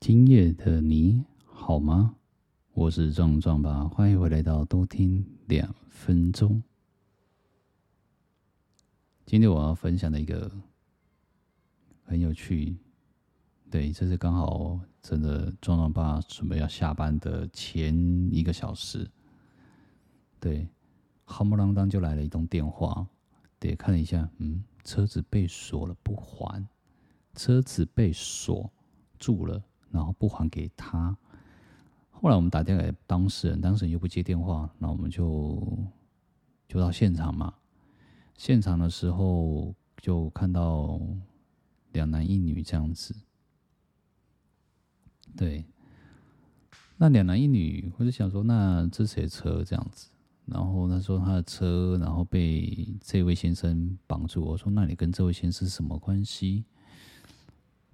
今夜的你好吗？我是壮壮吧，欢迎回来到多听两分钟。今天我要分享的一个很有趣，对，这是刚好真的壮壮爸准备要下班的前一个小时，对，夯不啷当就来了一通电话，对，看了一下，嗯，车子被锁了不还，车子被锁住了，然后不还给他。后来我们打电话给当事人，当事人又不接电话，那我们就就到现场嘛。现场的时候就看到两男一女这样子，对，那两男一女，我就想说，那这谁车这样子？然后他说他的车，然后被这位先生绑住。我说，那你跟这位先生什么关系？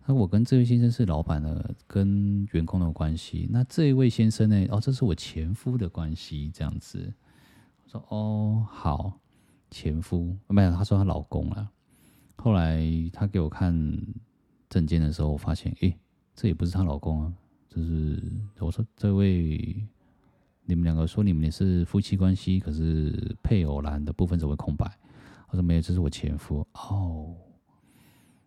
那我跟这位先生是老板的跟员工的关系。那这一位先生呢？哦，这是我前夫的关系这样子。我说哦，好。前夫没有，他说她老公了。后来他给我看证件的时候，我发现，诶，这也不是她老公啊。就是我说这位，你们两个说你们是夫妻关系，可是配偶栏的部分怎么会空白？我说没有，这是我前夫。哦，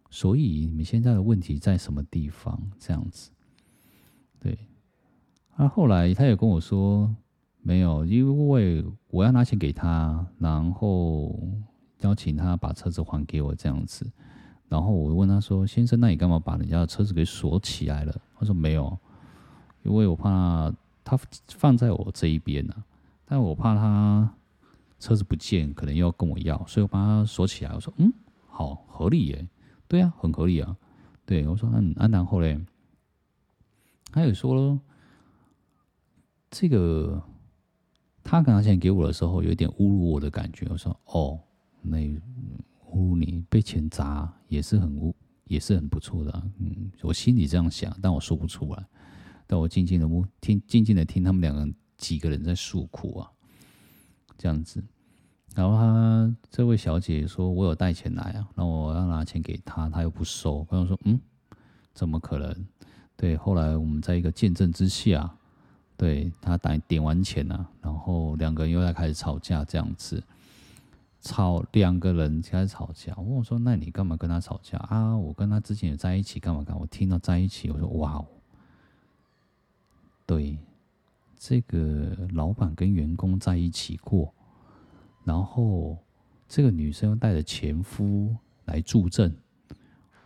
所以你们现在的问题在什么地方？这样子，对。那后来他也跟我说。没有，因为我要拿钱给他，然后邀请他把车子还给我这样子。然后我问他说：“先生，那你干嘛把人家的车子给锁起来了？”他说：“没有，因为我怕他放在我这一边呢，但我怕他车子不见，可能又要跟我要，所以我把他锁起来。”我说：“嗯，好，合理耶，对啊，很合理啊。”对，我说：“嗯，啊，然后嘞，他也说了这个。”他拿钱给我的时候，有点侮辱我的感觉。我说：“哦，那侮辱你被钱砸也是很污，也是很不错的。”嗯，我心里这样想，但我说不出来。但我静静的听，静静的听他们两个几个人在诉苦啊，这样子。然后他这位小姐说：“我有带钱来啊，那我要拿钱给他，他又不收。”我说：“嗯，怎么可能？”对，后来我们在一个见证之下。对他打点完钱了，啊，然后两个人又在开始吵架，这样子吵两个人开始吵架。我问我说：“那你干嘛跟他吵架啊？”我跟他之前也在一起，干嘛干？我听到在一起，我说：“哇哦，对，这个老板跟员工在一起过，然后这个女生又带着前夫来助阵，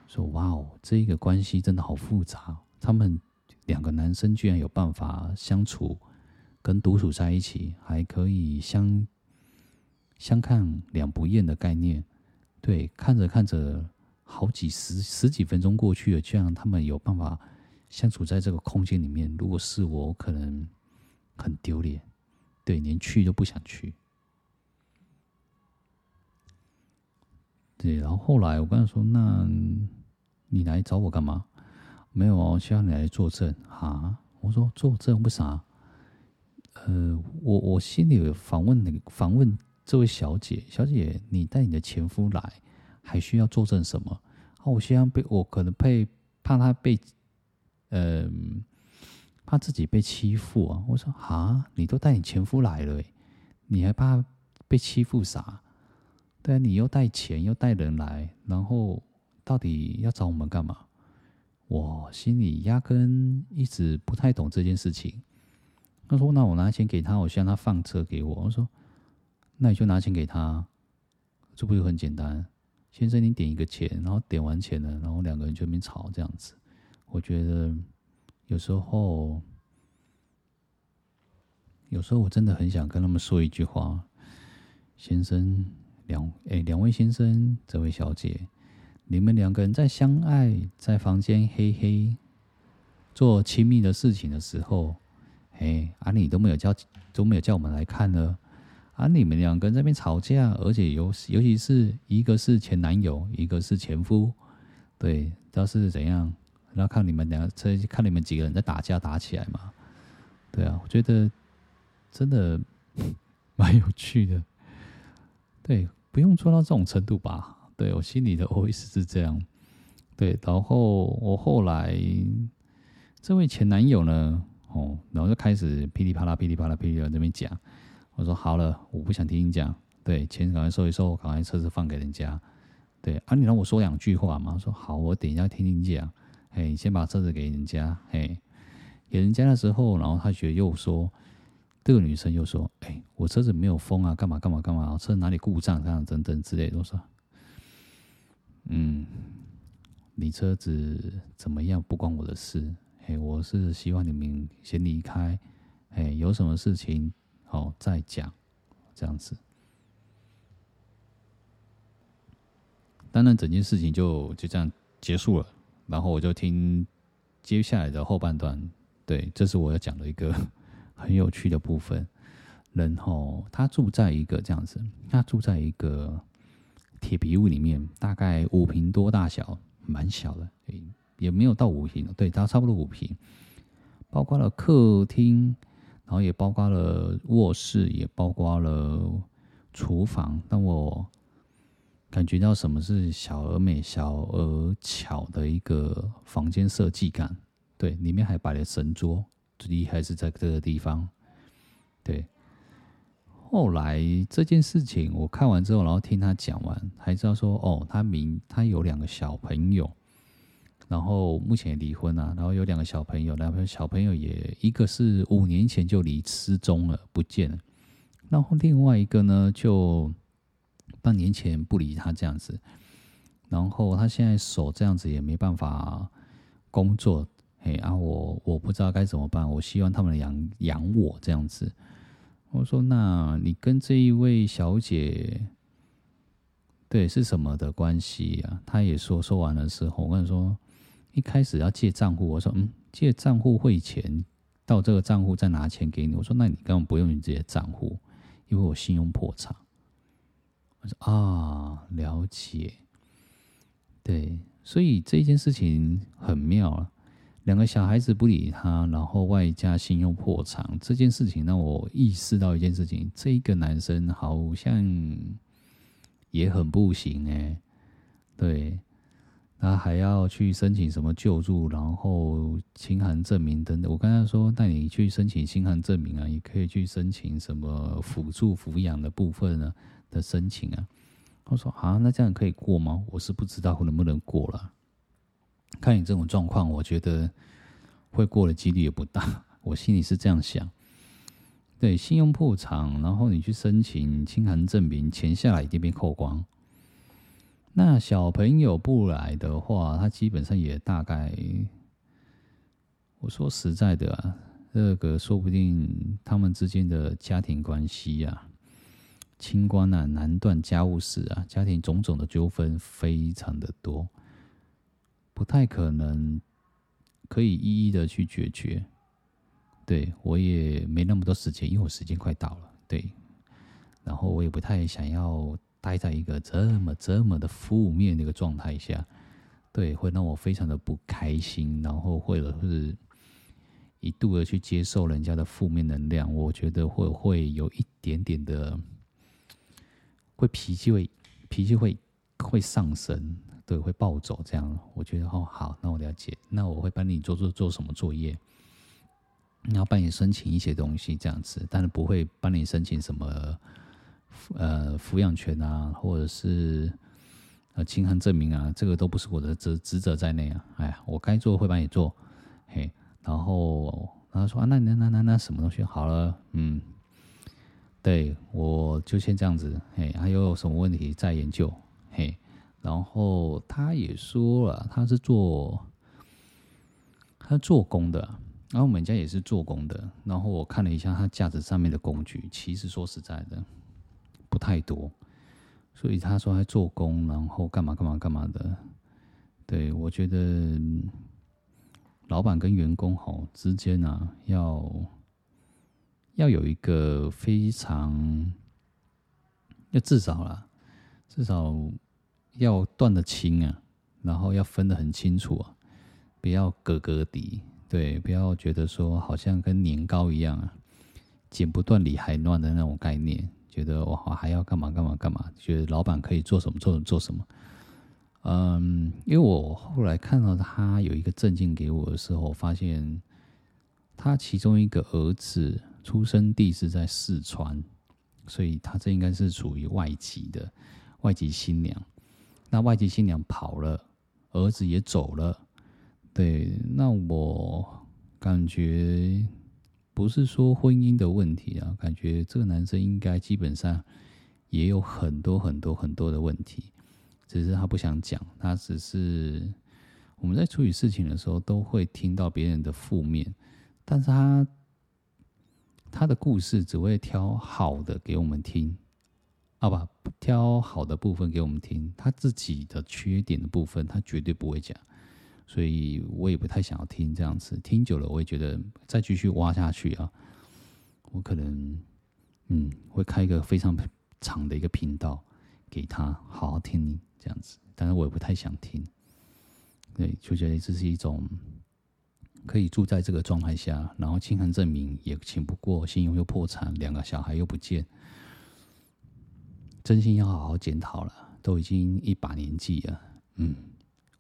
说哇哦，这一个关系真的好复杂，他们。”两个男生居然有办法相处，跟独处在一起，还可以相相看两不厌的概念。对，看着看着，好几十十几分钟过去了，居然他们有办法相处在这个空间里面。如果是我，我可能很丢脸，对，连去都不想去。对，然后后来我跟他说：“那你来找我干嘛？”没有哦，需要你来作证啊！我说作证为啥？呃，我我心里有访问那个访问这位小姐，小姐，你带你的前夫来，还需要作证什么？啊，我希望被我可能被怕他被，呃，怕自己被欺负啊！我说啊，你都带你前夫来了，你还怕被欺负啥？对啊，你又带钱又带人来，然后到底要找我们干嘛？我心里压根一直不太懂这件事情。他说：“那我拿钱给他，我希望他放车给我。”我说：“那你就拿钱给他，这不就很简单？先生，你点一个钱，然后点完钱了，然后两个人就没吵这样子。我觉得有时候，有时候我真的很想跟他们说一句话：先生，两哎，两位先生，这位小姐。”你们两个人在相爱，在房间嘿嘿做亲密的事情的时候，嘿，啊，你都没有叫，都没有叫我们来看呢。啊，你们两个人在那边吵架，而且尤尤其是一个是前男友，一个是前夫，对，知道是怎样？然后看你们两个，看你们几个人在打架打起来嘛？对啊，我觉得真的 蛮有趣的。对，不用做到这种程度吧。对，我心里的 OS 是这样，对，然后我后来这位前男友呢，哦，然后就开始噼里啪啦、噼里啪啦、噼里啪啦这边讲。我说好了，我不想听你讲。对，钱赶快收一收，赶快车子放给人家。对啊，你让我说两句话嘛。说好，我等一下听听讲。嘿，先把车子给人家。嘿，给人家的时候，然后他觉得又说，这个女生又说，哎，我车子没有风啊，干嘛干嘛干嘛，车哪里故障这样等等之类的。我说，嗯，你车子怎么样不关我的事。哎，我是希望你们先离开。哎，有什么事情。好，再讲，这样子。当然，整件事情就就这样结束了。然后我就听接下来的后半段。对，这是我要讲的一个很有趣的部分。然后他住在一个这样子，他住在一个铁皮屋里面，大概五平多大小，蛮小的，也没有到五平，对，它差不多五平，包括了客厅。然后也包括了卧室，也包括了厨房。但我感觉到什么是小而美、小而巧的一个房间设计感。对，里面还摆了神桌，厉害是在这个地方。对，后来这件事情我看完之后，然后听他讲完，还知道说，哦，他明他有两个小朋友。然后目前离婚了，然后有两个小朋友，两个小朋友也一个是五年前就离失踪了，不见了。然后另外一个呢，就半年前不理他这样子。然后他现在手这样子也没办法工作，哎啊我，我不知道该怎么办。我希望他们养养我这样子。我说，那你跟这一位小姐，对是什么的关系啊？他也说说完的时候，我跟你说。一开始要借账户，我说嗯，借账户汇钱到这个账户再拿钱给你。我说那你根本不用你这些账户，因为我信用破产。我说啊，了解。对，所以这件事情很妙啊。两个小孩子不理他，然后外加信用破产，这件事情让我意识到一件事情：这个男生好像也很不行哎。对。他还要去申请什么救助，然后清函证明等等。我跟他说：“带你去申请清函证明啊，也可以去申请什么辅助抚养的部分呢的申请啊。”他说：“啊，那这样可以过吗？”我是不知道能不能过了。看你这种状况，我觉得会过的几率也不大。我心里是这样想。对，信用破产，然后你去申请清寒证明，钱下来一定被扣光。那小朋友不来的话，他基本上也大概，我说实在的啊，这个说不定他们之间的家庭关系啊，清官啊难断家务事啊，家庭种种的纠纷非常的多，不太可能可以一一的去解决。对，我也没那么多时间，因为我时间快到了。对，然后我也不太想要。待在一个这么这么的负面的一个状态下，对，会让我非常的不开心，然后或者是一度的去接受人家的负面能量，我觉得会会有一点点的，会脾气会脾气会会上升，对，会暴走这样。我觉得哦好，那我了解，那我会帮你做做做什么作业，然后帮你申请一些东西这样子，但是不会帮你申请什么。呃，抚养权啊，或者是呃，清寒证明啊，这个都不是我的职职责在内啊。哎，我该做会帮你做，嘿。然后，然后说啊，那那那那那什么东西好了，嗯，对，我就先这样子，嘿。还有什么问题再研究，然后他也说了，他是做他做工的，然后我们家也是做工的。然后我看了一下他架子上面的工具，其实说实在的。不太多，所以他说他做工，然后干嘛干嘛干嘛的。对，我觉得老板跟员工吼之间啊，要要有一个非常要至少啦，至少要断得清啊，然后要分得很清楚啊，不要格格底，对，不要觉得说好像跟年糕一样啊，剪不断理还乱的那种概念。觉得我还要干嘛干嘛干嘛？觉得老板可以做什么做什么做什么，嗯，因为我后来看到他有一个证件给我的时候，发现他其中一个儿子出生地是在四川，所以他这应该是属于外籍的外籍新娘。那外籍新娘跑了，儿子也走了，对，那我感觉不是说婚姻的问题啊，感觉这个男生应该基本上也有很多很多很多的问题。只是他不想讲，他只是我们在处理事情的时候都会听到别人的负面，但是他他的故事只会挑好的给我们听，好吧，挑好的部分给我们听，他自己的缺点的部分他绝对不会讲，所以我也不太想要听这样子，听久了我也觉得再继续挖下去啊，我可能嗯会开一个非常长的一个频道给他好好听你。这样子，但是我也不太想听，对，就觉得这是一种可以住在这个状态下，然后亲寒证明也请不过，信用又破产，两个小孩又不见，真心要好好检讨了。都已经一把年纪了，嗯，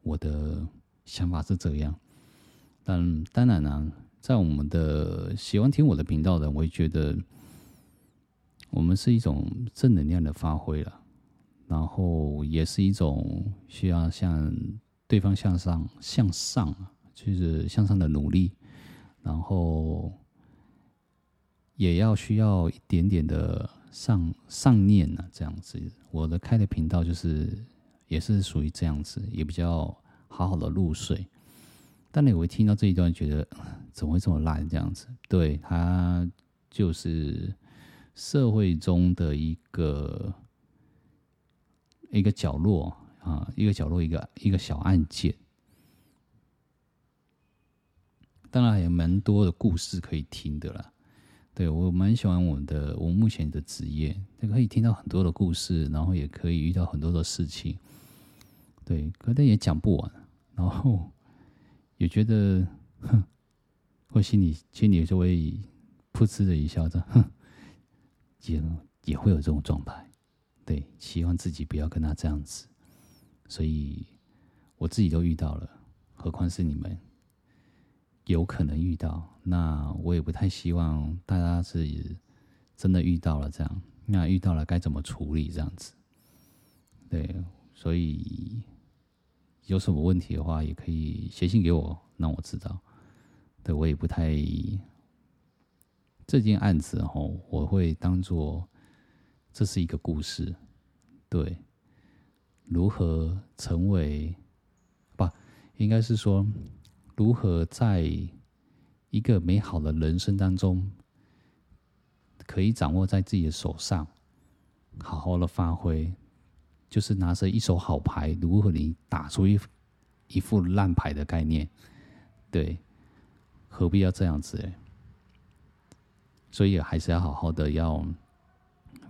我的想法是这样。但当然呢、啊，在我们的喜欢听我的频道的，我也觉得我们是一种正能量的发挥了。然后也是一种需要向对方向上、向上，就是向上的努力。然后也要需要一点点的上上念呢，这样子。我的开的频道就是也是属于这样子，也比较好好的入睡。但你会听到这一段，觉得 怎么会这么烂？这样子，对，它就是社会中的一个。一个角落啊，一个角落，一个一个小案件。当然还有蛮多的故事可以听的啦。对，我蛮喜欢我的我目前的职业，可以听到很多的故事，然后也可以遇到很多的事情。对，可能也讲不完，然后 也觉得，哼，我心里心里就会噗嗤的一笑，这哼，也也会有这种状态。对，希望自己不要跟他这样子，所以我自己都遇到了，何况是你们有可能遇到，那我也不太希望大家是真的遇到了这样，那遇到了该怎么处理这样子？对，所以有什么问题的话，也可以写信给我，让我知道。对，我也不太这件案子吼，我会当做。这是一个故事，对，如何成为，不，应该是说，如何在一个美好的人生当中，可以掌握在自己的手上，好好的发挥，就是拿着一手好牌，如何你打出一一副烂牌的概念，对，何必要这样子？哎，所以还是要好好的要。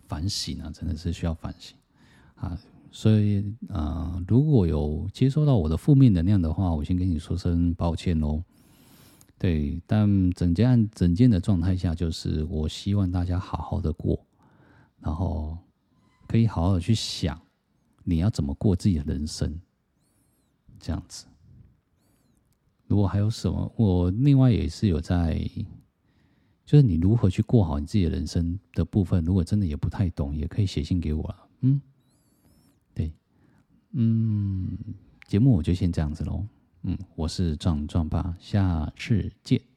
反省啊，真的是需要反省啊！所以啊、如果有接收到我的负面能量的话，我先跟你说声抱歉喽。对，但整件整件的状态下，就是我希望大家好好的过，然后可以好好的去想你要怎么过自己的人生，这样子。如果还有什么，我另外也是有在。就是你如何去过好你自己的人生的部分，如果真的也不太懂，也可以写信给我啊。嗯，嗯，节目我就先这样子喽。嗯，我是壮壮爸，下次见。